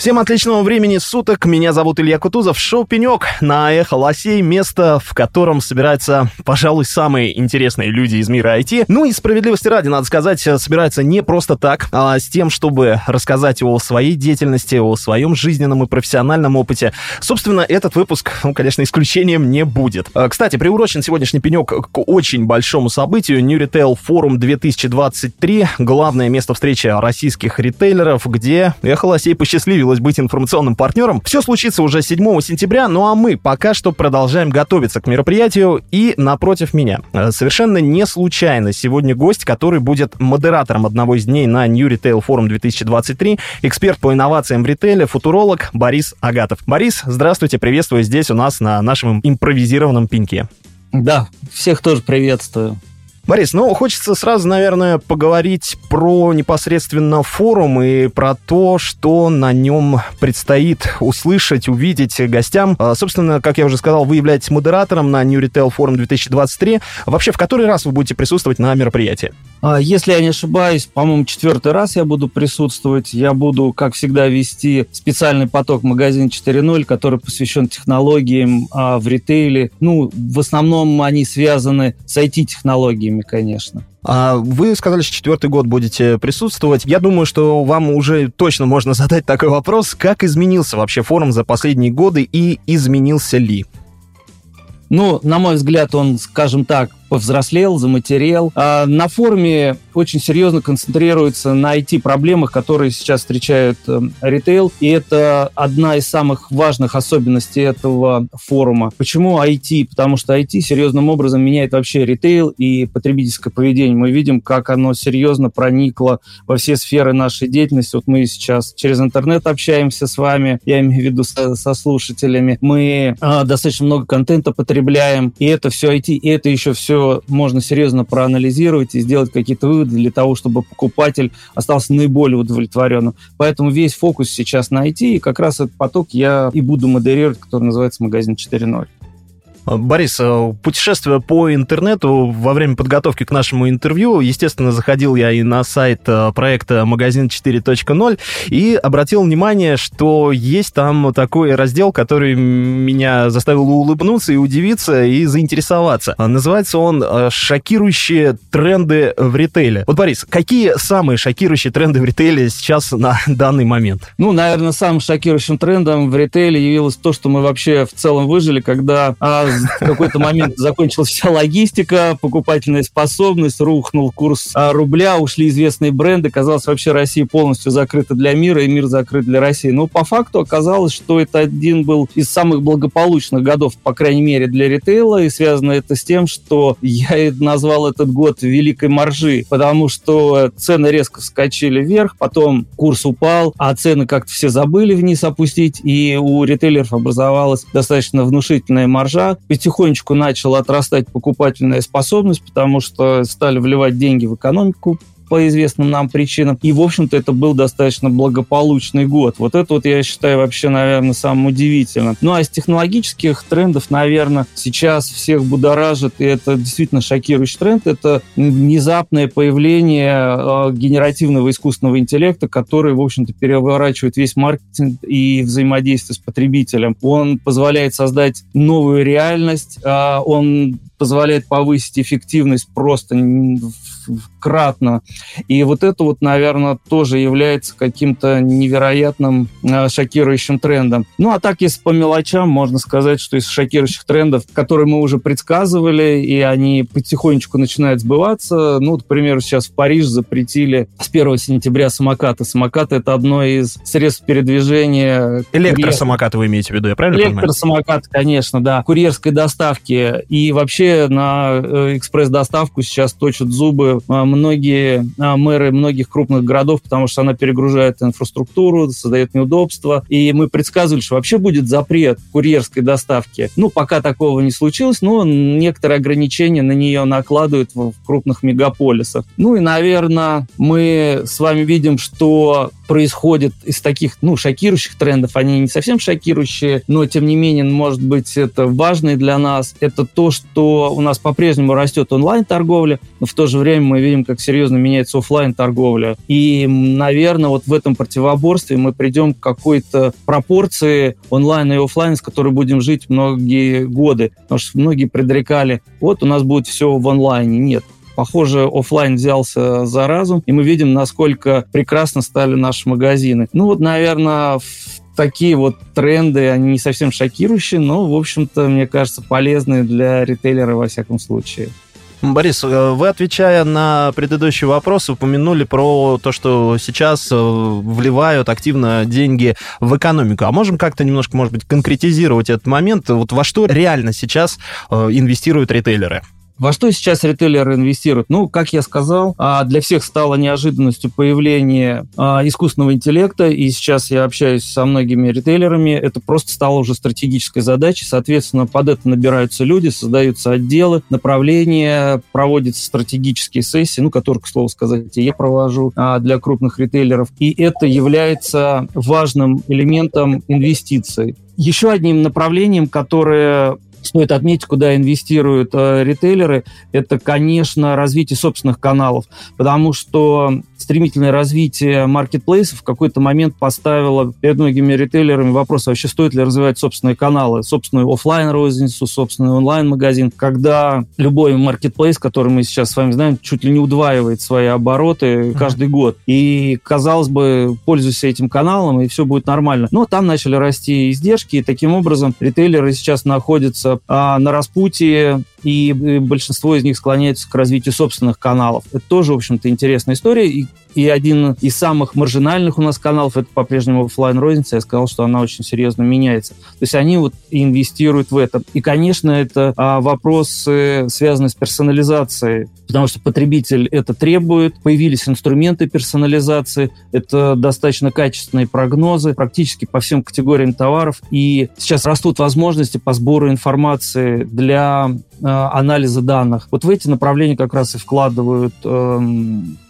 Всем отличного времени суток. Меня зовут Илья Кутузов. Шоу «Пенек» на Эхо Лосей. Место, в котором собираются, пожалуй, самые интересные люди из мира IT. Ну и справедливости ради, надо сказать, собираются не просто так, а с тем, чтобы рассказать о своей деятельности, о своем жизненном и профессиональном опыте. Собственно, этот выпуск, ну, конечно, исключением не будет. А, Кстати, приурочен сегодняшний «Пенек» к очень большому событию. New Retail Forum 2023. Главное место встречи российских ритейлеров, где Эхо Лосей посчастливилось быть информационным партнером. Все случится уже 7 сентября, ну а мы пока что продолжаем готовиться к мероприятию. И напротив меня, э, совершенно не случайно сегодня гость, который будет модератором одного из дней на New Retail Forum 2023, эксперт по инновациям в ритейле, футуролог Борис Агатов. Борис, здравствуйте, приветствую здесь у нас на нашем импровизированном пеньке. Да, всех тоже приветствую. Борис, ну, хочется сразу, наверное, поговорить про непосредственно форум и про то, что на нем предстоит услышать, увидеть гостям. А, Собственно, как я уже сказал, вы являетесь модератором на New Retail Forum 2023. Вообще, в который раз вы будете присутствовать на мероприятии? А, Если я не ошибаюсь, по-моему, четвертый раз я буду присутствовать. Я буду, как всегда, вести специальный поток магазин 4.0, который посвящен технологиям а, в ритейле. Ну, в основном они связаны с IT-технологиями, конечно. А Вы сказали, что четвертый год будете присутствовать. Я думаю, что вам уже точно можно задать такой вопрос. Как изменился вообще форум за последние годы и изменился ли? Ну, на мой взгляд, он, скажем так, повзрослел, заматерел. А на форуме очень серьезно концентрируется на IT-проблемах, которые сейчас встречают э, ритейл. И это одна из самых важных особенностей этого форума. Почему IT? Потому что IT серьезным образом меняет вообще ритейл и потребительское поведение. Мы видим, как оно серьезно проникло во все сферы нашей деятельности. Вот мы сейчас через интернет общаемся с вами, я имею в виду со, со слушателями. Мы э, достаточно много контента потребляем, и это все IT, и это еще все можно серьезно проанализировать и сделать какие-то выводы для того, чтобы покупатель остался наиболее удовлетворенным. Поэтому весь фокус сейчас на IT, и как раз этот поток я и буду модерировать, который называется «Магазин 4.0». Борис, э, путешествуя по интернету во время подготовки к нашему интервью, естественно, заходил я и на сайт э, проекта «Магазин 4.0» и обратил внимание, что есть там такой раздел, который меня заставил улыбнуться и удивиться, и заинтересоваться. Называется он э, «Шокирующие тренды в ритейле». Вот, Борис, какие самые шокирующие тренды в ритейле сейчас на данный момент? Ну, наверное, самым шокирующим трендом в ритейле явилось то, что мы вообще в целом выжили, когда а, в какой-то момент закончилась вся логистика, покупательная способность, рухнул курс а, рубля, ушли известные бренды, казалось, вообще Россия полностью закрыта для мира, и мир закрыт для России. Но по факту оказалось, что это один был из самых благополучных годов, по крайней мере, для ритейла, и связано это с тем, что я назвал этот год великой маржи, потому что цены резко вскочили вверх, потом курс упал, а цены как-то все забыли вниз опустить, и у ритейлеров образовалась достаточно внушительная маржа, потихонечку начала отрастать покупательная способность, потому что стали вливать деньги в экономику по известным нам причинам. И, в общем-то, это был достаточно благополучный год. Вот это вот я считаю вообще, наверное, самым удивительным. Ну, а из технологических трендов, наверное, сейчас всех будоражит, и это действительно шокирующий тренд, это внезапное появление э, генеративного искусственного интеллекта, который, в общем-то, переворачивает весь маркетинг и взаимодействие с потребителем. Он позволяет создать новую реальность, э, он позволяет повысить эффективность просто кратно. И вот это вот, наверное, тоже является каким-то невероятным э, шокирующим трендом. Ну, а так, если по мелочам, можно сказать, что из шокирующих трендов, которые мы уже предсказывали, и они потихонечку начинают сбываться, ну, к примеру, сейчас в Париж запретили с 1 сентября самокаты. Самокаты — это одно из средств передвижения... Электросамокаты вы имеете в виду, я правильно понимаю? Электросамокаты, конечно, да. Курьерской доставки. И вообще на э, экспресс-доставку сейчас точат зубы а, многие а, мэры многих крупных городов, потому что она перегружает инфраструктуру, создает неудобства. И мы предсказывали, что вообще будет запрет курьерской доставки. Ну, пока такого не случилось, но некоторые ограничения на нее накладывают в крупных мегаполисах. Ну и, наверное, мы с вами видим, что происходит из таких, ну, шокирующих трендов. Они не совсем шокирующие, но, тем не менее, может быть, это важно для нас. Это то, что у нас по-прежнему растет онлайн-торговля, но в то же время мы видим, как серьезно меняется офлайн торговля И, наверное, вот в этом противоборстве мы придем к какой-то пропорции онлайн и офлайн, с которой будем жить многие годы. Потому что многие предрекали, вот у нас будет все в онлайне. Нет, Похоже, офлайн взялся за разум, и мы видим, насколько прекрасно стали наши магазины. Ну вот, наверное, такие вот тренды, они не совсем шокирующие, но, в общем-то, мне кажется, полезные для ритейлера во всяком случае. Борис, э, вы, отвечая на предыдущий вопрос, упомянули про то, что сейчас э, вливают активно деньги в экономику. А можем как-то немножко, может быть, конкретизировать этот момент? Вот во что реально сейчас э, инвестируют ритейлеры? Во что сейчас ритейлеры инвестируют? Ну, как я сказал, а, для всех стало неожиданностью появление а, искусственного интеллекта, и сейчас я общаюсь со многими ритейлерами, это просто стало уже стратегической задачей, соответственно, под это набираются люди, создаются отделы, направления, проводятся стратегические сессии, ну, которые, к слову сказать, я провожу а, для крупных ритейлеров, и это является важным элементом инвестиций. Еще одним направлением, которое стоит отметить, куда инвестируют э, ритейлеры, это, конечно, развитие собственных каналов, потому что стремительное развитие маркетплейсов в какой-то момент поставило перед многими ритейлерами вопрос, вообще стоит ли развивать собственные каналы, собственную офлайн розницу собственный онлайн-магазин, когда любой маркетплейс, который мы сейчас с вами знаем, чуть ли не удваивает свои обороты каждый mm-hmm. год. И, казалось бы, пользуйся этим каналом, и все будет нормально. Но там начали расти издержки, и таким образом ритейлеры сейчас находятся а, на распутье и большинство из них склоняются к развитию собственных каналов. Это тоже, в общем-то, интересная история. И, и один из самых маржинальных у нас каналов это по-прежнему офлайн розница. Я сказал, что она очень серьезно меняется. То есть они вот инвестируют в это. И, конечно, это а, вопросы, связанные с персонализацией, потому что потребитель это требует. Появились инструменты персонализации. Это достаточно качественные прогнозы практически по всем категориям товаров. И сейчас растут возможности по сбору информации для Э, анализа данных. Вот в эти направления как раз и вкладывают э,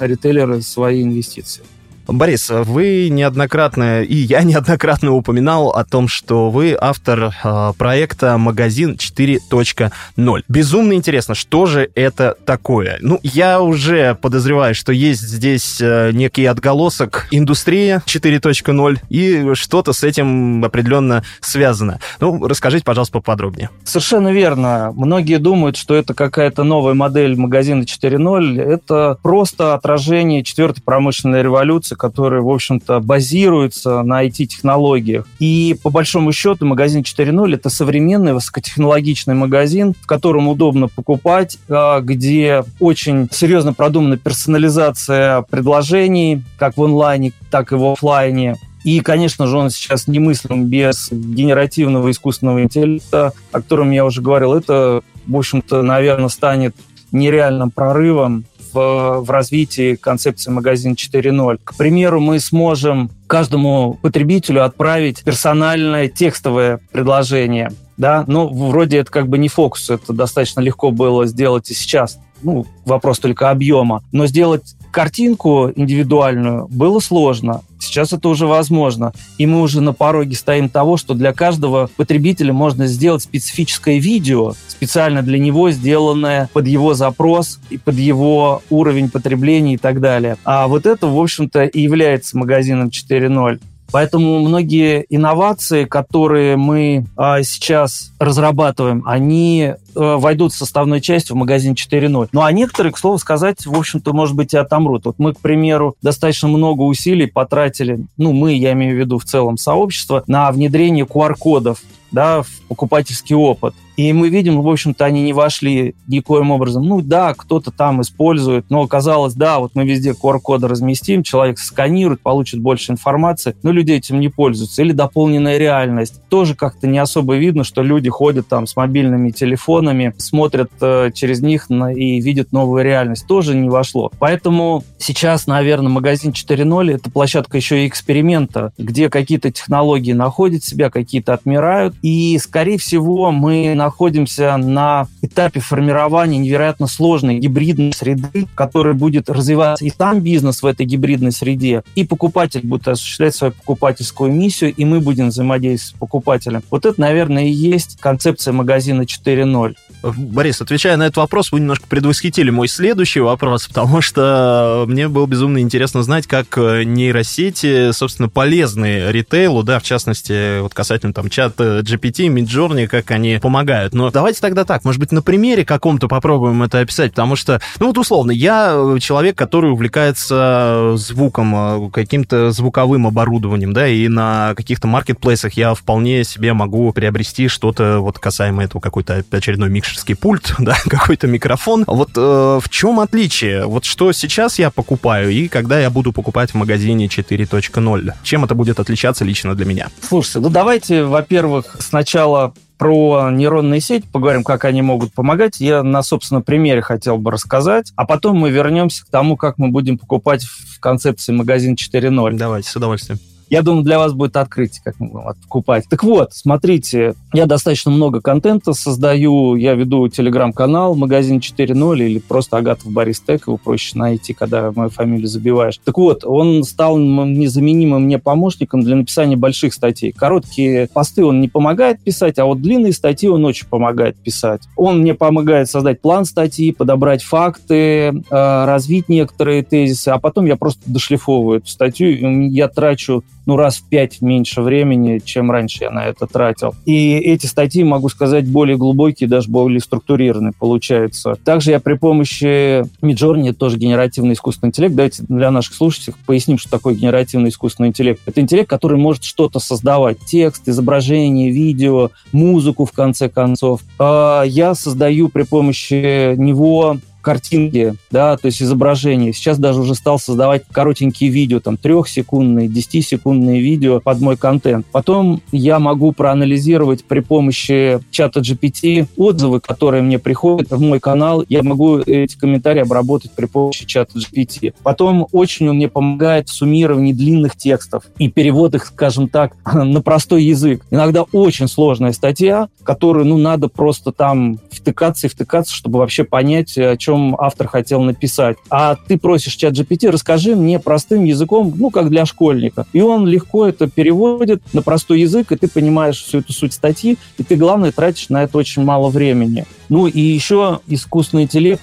ритейлеры свои инвестиции. Борис, вы неоднократно, и я неоднократно упоминал о том, что вы автор э, проекта «Магазин 4.0». Безумно интересно, что же это такое? Ну, я уже подозреваю, что есть здесь э, некий отголосок индустрии 4.0, и что-то с этим определенно связано. Ну, расскажите, пожалуйста, поподробнее. Совершенно верно. Многие думают, что это какая-то новая модель магазина 4.0. Это просто отражение четвертой промышленной революции, которые, в общем-то, базируются на IT-технологиях. И, по большому счету, магазин 4.0 — это современный высокотехнологичный магазин, в котором удобно покупать, а, где очень серьезно продумана персонализация предложений, как в онлайне, так и в офлайне. И, конечно же, он сейчас немыслим без генеративного искусственного интеллекта, о котором я уже говорил. Это, в общем-то, наверное, станет нереальным прорывом в, развитии концепции магазин 4.0. К примеру, мы сможем каждому потребителю отправить персональное текстовое предложение. Да, ну, вроде это как бы не фокус, это достаточно легко было сделать и сейчас. Ну, вопрос только объема. Но сделать картинку индивидуальную было сложно. Сейчас это уже возможно. И мы уже на пороге стоим того, что для каждого потребителя можно сделать специфическое видео, специально для него сделанное под его запрос и под его уровень потребления и так далее. А вот это, в общем-то, и является магазином 4.0. Поэтому многие инновации, которые мы а, сейчас разрабатываем, они а, войдут в составной часть в магазин 4.0. Ну а некоторые, к слову сказать, в общем-то, может быть, и отомрут. Вот мы, к примеру, достаточно много усилий потратили, ну мы, я имею в виду в целом сообщество, на внедрение QR-кодов да, в покупательский опыт. И мы видим, в общем-то, они не вошли никоим образом. Ну да, кто-то там использует, но оказалось, да, вот мы везде QR-коды разместим, человек сканирует, получит больше информации, но люди этим не пользуются. Или дополненная реальность. Тоже как-то не особо видно, что люди ходят там с мобильными телефонами, смотрят э, через них на, и видят новую реальность. Тоже не вошло. Поэтому сейчас, наверное, магазин 4.0 это площадка еще и эксперимента, где какие-то технологии находят себя, какие-то отмирают. И, скорее всего, мы на находимся на этапе формирования невероятно сложной гибридной среды, которая будет развиваться и сам бизнес в этой гибридной среде, и покупатель будет осуществлять свою покупательскую миссию, и мы будем взаимодействовать с покупателем. Вот это, наверное, и есть концепция магазина 4.0. Борис, отвечая на этот вопрос, вы немножко предвосхитили мой следующий вопрос, потому что мне было безумно интересно знать, как э, нейросети, собственно, полезны ритейлу, да, в частности, вот касательно там чата GPT, Midjourney, как они помогают. Но давайте тогда так, может быть, на примере каком-то попробуем это описать, потому что, ну вот условно, я э, человек, который увлекается звуком, э, каким-то звуковым оборудованием, да, и на каких-то маркетплейсах я вполне себе могу приобрести что-то вот касаемо этого какой-то очередной микшерский пульт, да, какой-то микрофон. Вот э, в чем отличие? Вот что сейчас я покупаю и когда я буду покупать в магазине 4.0? Чем это будет отличаться лично для меня? Слушайте, ну давайте, во-первых, сначала про нейронные сети поговорим, как они могут помогать. Я на собственном примере хотел бы рассказать, а потом мы вернемся к тому, как мы будем покупать в концепции магазин 4.0. Давайте, с удовольствием. Я думаю, для вас будет открытие, как откупать. Так вот, смотрите, я достаточно много контента создаю. Я веду телеграм-канал «Магазин 4.0» или просто Агатов Борис Тек. Его проще найти, когда мою фамилию забиваешь. Так вот, он стал незаменимым мне помощником для написания больших статей. Короткие посты он не помогает писать, а вот длинные статьи он очень помогает писать. Он мне помогает создать план статьи, подобрать факты, э, развить некоторые тезисы, а потом я просто дошлифовываю эту статью. Я трачу ну, раз в пять меньше времени, чем раньше я на это тратил. И эти статьи, могу сказать, более глубокие, даже более структурированные получаются. Также я при помощи Midjourney, тоже генеративный искусственный интеллект, давайте для наших слушателей поясним, что такое генеративный искусственный интеллект. Это интеллект, который может что-то создавать. Текст, изображение, видео, музыку, в конце концов. А я создаю при помощи него картинки, да, то есть изображения. Сейчас даже уже стал создавать коротенькие видео, там, трехсекундные, десятисекундные видео под мой контент. Потом я могу проанализировать при помощи чата GPT отзывы, которые мне приходят в мой канал. Я могу эти комментарии обработать при помощи чата GPT. Потом очень он мне помогает в суммировании длинных текстов и перевод их, скажем так, на простой язык. Иногда очень сложная статья, которую, ну, надо просто там втыкаться и втыкаться, чтобы вообще понять, о чем чем автор хотел написать. А ты просишь чат GPT, расскажи мне простым языком, ну, как для школьника. И он легко это переводит на простой язык, и ты понимаешь всю эту суть статьи, и ты, главное, тратишь на это очень мало времени. Ну, и еще искусственный интеллект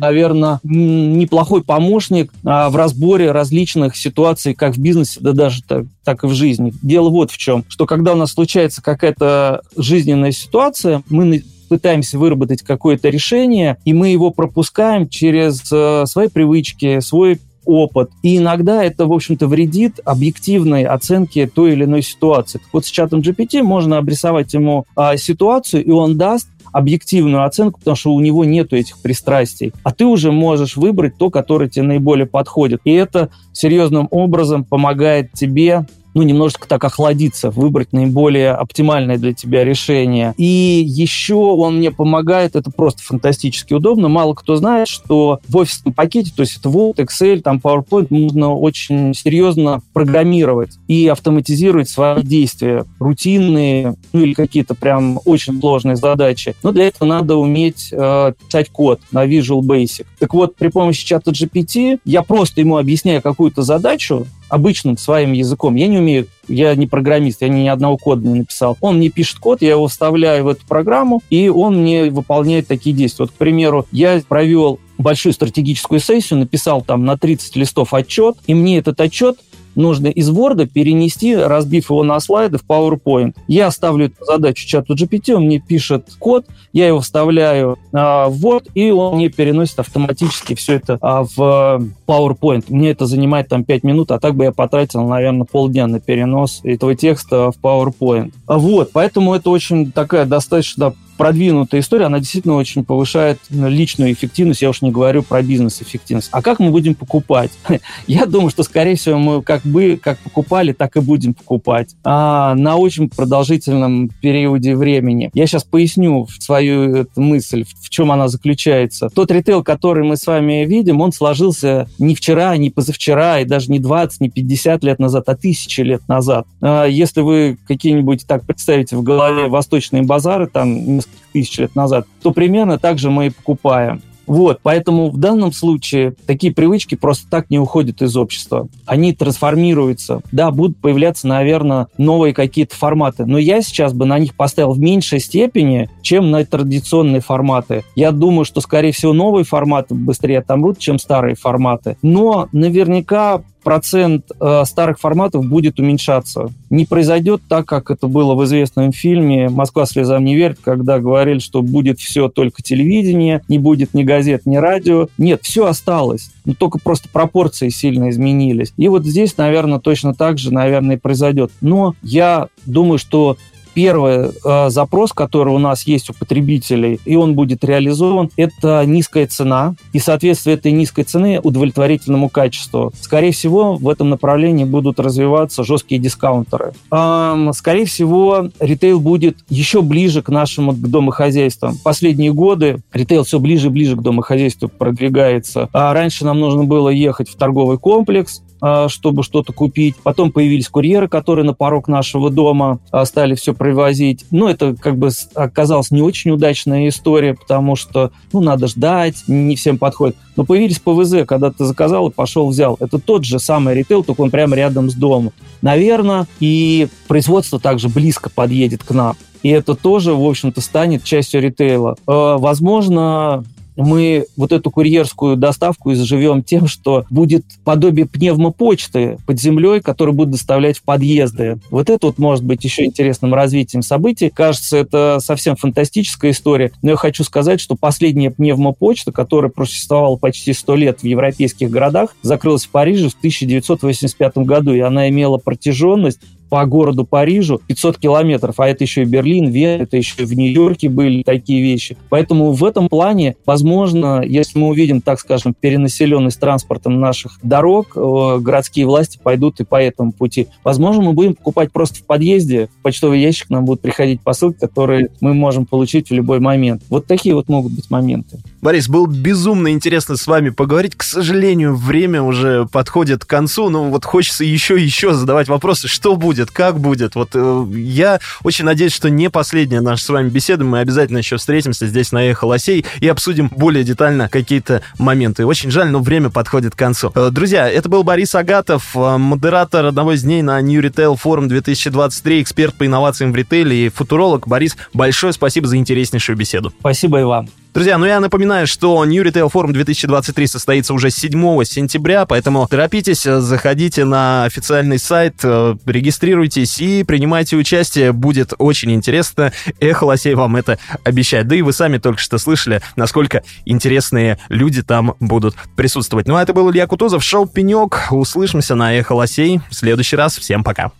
наверное, неплохой помощник а, в разборе различных ситуаций, как в бизнесе, да даже так, так и в жизни. Дело вот в чем, что когда у нас случается какая-то жизненная ситуация, мы пытаемся выработать какое-то решение, и мы его пропускаем через э, свои привычки, свой опыт. И иногда это, в общем-то, вредит объективной оценке той или иной ситуации. Вот, с чатом GPT можно обрисовать ему а, ситуацию, и он даст объективную оценку, потому что у него нет этих пристрастий. А ты уже можешь выбрать то, которое тебе наиболее подходит. И это серьезным образом помогает тебе ну, немножечко так охладиться, выбрать наиболее оптимальное для тебя решение. И еще он мне помогает, это просто фантастически удобно. Мало кто знает, что в офисном пакете, то есть это Word, Excel, там PowerPoint, нужно очень серьезно программировать и автоматизировать свои действия, рутинные, ну или какие-то прям очень сложные задачи. Но для этого надо уметь э, писать код на Visual Basic. Так вот, при помощи чата GPT я просто ему объясняю какую-то задачу, обычным своим языком. Я не умею, я не программист, я ни одного кода не написал. Он мне пишет код, я его вставляю в эту программу, и он мне выполняет такие действия. Вот, к примеру, я провел большую стратегическую сессию, написал там на 30 листов отчет, и мне этот отчет нужно из Word перенести, разбив его на слайды в PowerPoint. Я ставлю эту задачу чату GPT, он мне пишет код, я его вставляю а, в Word, и он мне переносит автоматически все это а, в PowerPoint. Мне это занимает там 5 минут, а так бы я потратил, наверное, полдня на перенос этого текста в PowerPoint. Вот, поэтому это очень такая достаточно продвинутая история, она действительно очень повышает личную эффективность, я уж не говорю про бизнес-эффективность. А как мы будем покупать? Я думаю, что, скорее всего, мы как бы как покупали, так и будем покупать а, на очень продолжительном периоде времени. Я сейчас поясню свою эту мысль, в чем она заключается. Тот ритейл, который мы с вами видим, он сложился не вчера, не позавчера, и даже не 20, не 50 лет назад, а тысячи лет назад. А, если вы какие-нибудь так представите в голове восточные базары, там тысяч лет назад, то примерно так же мы и покупаем. Вот, поэтому в данном случае такие привычки просто так не уходят из общества. Они трансформируются. Да, будут появляться, наверное, новые какие-то форматы. Но я сейчас бы на них поставил в меньшей степени, чем на традиционные форматы. Я думаю, что, скорее всего, новые форматы быстрее отомрут, чем старые форматы. Но наверняка процент э, старых форматов будет уменьшаться. Не произойдет так, как это было в известном фильме «Москва слезам не верит», когда говорили, что будет все только телевидение, не будет ни газет, ни радио. Нет, все осталось. Но только просто пропорции сильно изменились. И вот здесь, наверное, точно так же, наверное, и произойдет. Но я думаю, что Первый э, запрос, который у нас есть у потребителей, и он будет реализован, это низкая цена и соответствие этой низкой цены удовлетворительному качеству. Скорее всего, в этом направлении будут развиваться жесткие дискаунтеры. Эм, скорее всего, ритейл будет еще ближе к нашему к домохозяйствам. Последние годы ритейл все ближе и ближе к домохозяйству продвигается. А раньше нам нужно было ехать в торговый комплекс, чтобы что-то купить. Потом появились курьеры, которые на порог нашего дома а, стали все привозить. Но это как бы оказалась не очень удачная история, потому что ну, надо ждать, не всем подходит. Но появились ПВЗ, когда ты заказал и пошел взял. Это тот же самый ритейл, только он прямо рядом с домом. Наверное, и производство также близко подъедет к нам. И это тоже, в общем-то, станет частью ритейла. А, возможно, мы вот эту курьерскую доставку изживем тем, что будет подобие пневмопочты под землей, которую будут доставлять в подъезды. Вот это вот может быть еще интересным развитием событий. Кажется, это совсем фантастическая история, но я хочу сказать, что последняя пневмопочта, которая просуществовала почти 100 лет в европейских городах, закрылась в Париже в 1985 году, и она имела протяженность по городу Парижу 500 километров, а это еще и Берлин, Вена, это еще и в Нью-Йорке были такие вещи. Поэтому в этом плане, возможно, если мы увидим, так скажем, перенаселенность транспортом наших дорог, э, городские власти пойдут и по этому пути. Возможно, мы будем покупать просто в подъезде, в почтовый ящик нам будут приходить посылки, которые мы можем получить в любой момент. Вот такие вот могут быть моменты. Борис, был безумно интересно с вами поговорить. К сожалению, время уже подходит к концу, но вот хочется еще и еще задавать вопросы, что будет, как будет. Вот э, я очень надеюсь, что не последняя наша с вами беседа. Мы обязательно еще встретимся здесь на Эхо Лосей и обсудим более детально какие-то моменты. Очень жаль, но время подходит к концу. Э, друзья, это был Борис Агатов, э, модератор одного из дней на New Retail Forum 2023, эксперт по инновациям в ритейле и футуролог. Борис, большое спасибо за интереснейшую беседу. Спасибо и вам. Друзья, ну я напоминаю, что New Retail Forum 2023 состоится уже 7 сентября, поэтому торопитесь, заходите на официальный сайт, э, регистрируйтесь и принимайте участие. Будет очень интересно. Эхо Лосей вам это обещает. Да и вы сами только что слышали, насколько интересные люди там будут присутствовать. Ну а это был Илья Кутузов, шоу «Пенек». Услышимся на Эхо Лосей в следующий раз. Всем пока.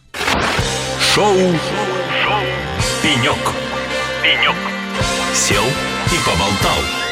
Шоу, шоу «Пенек». «Пенек». Сел и поболтал.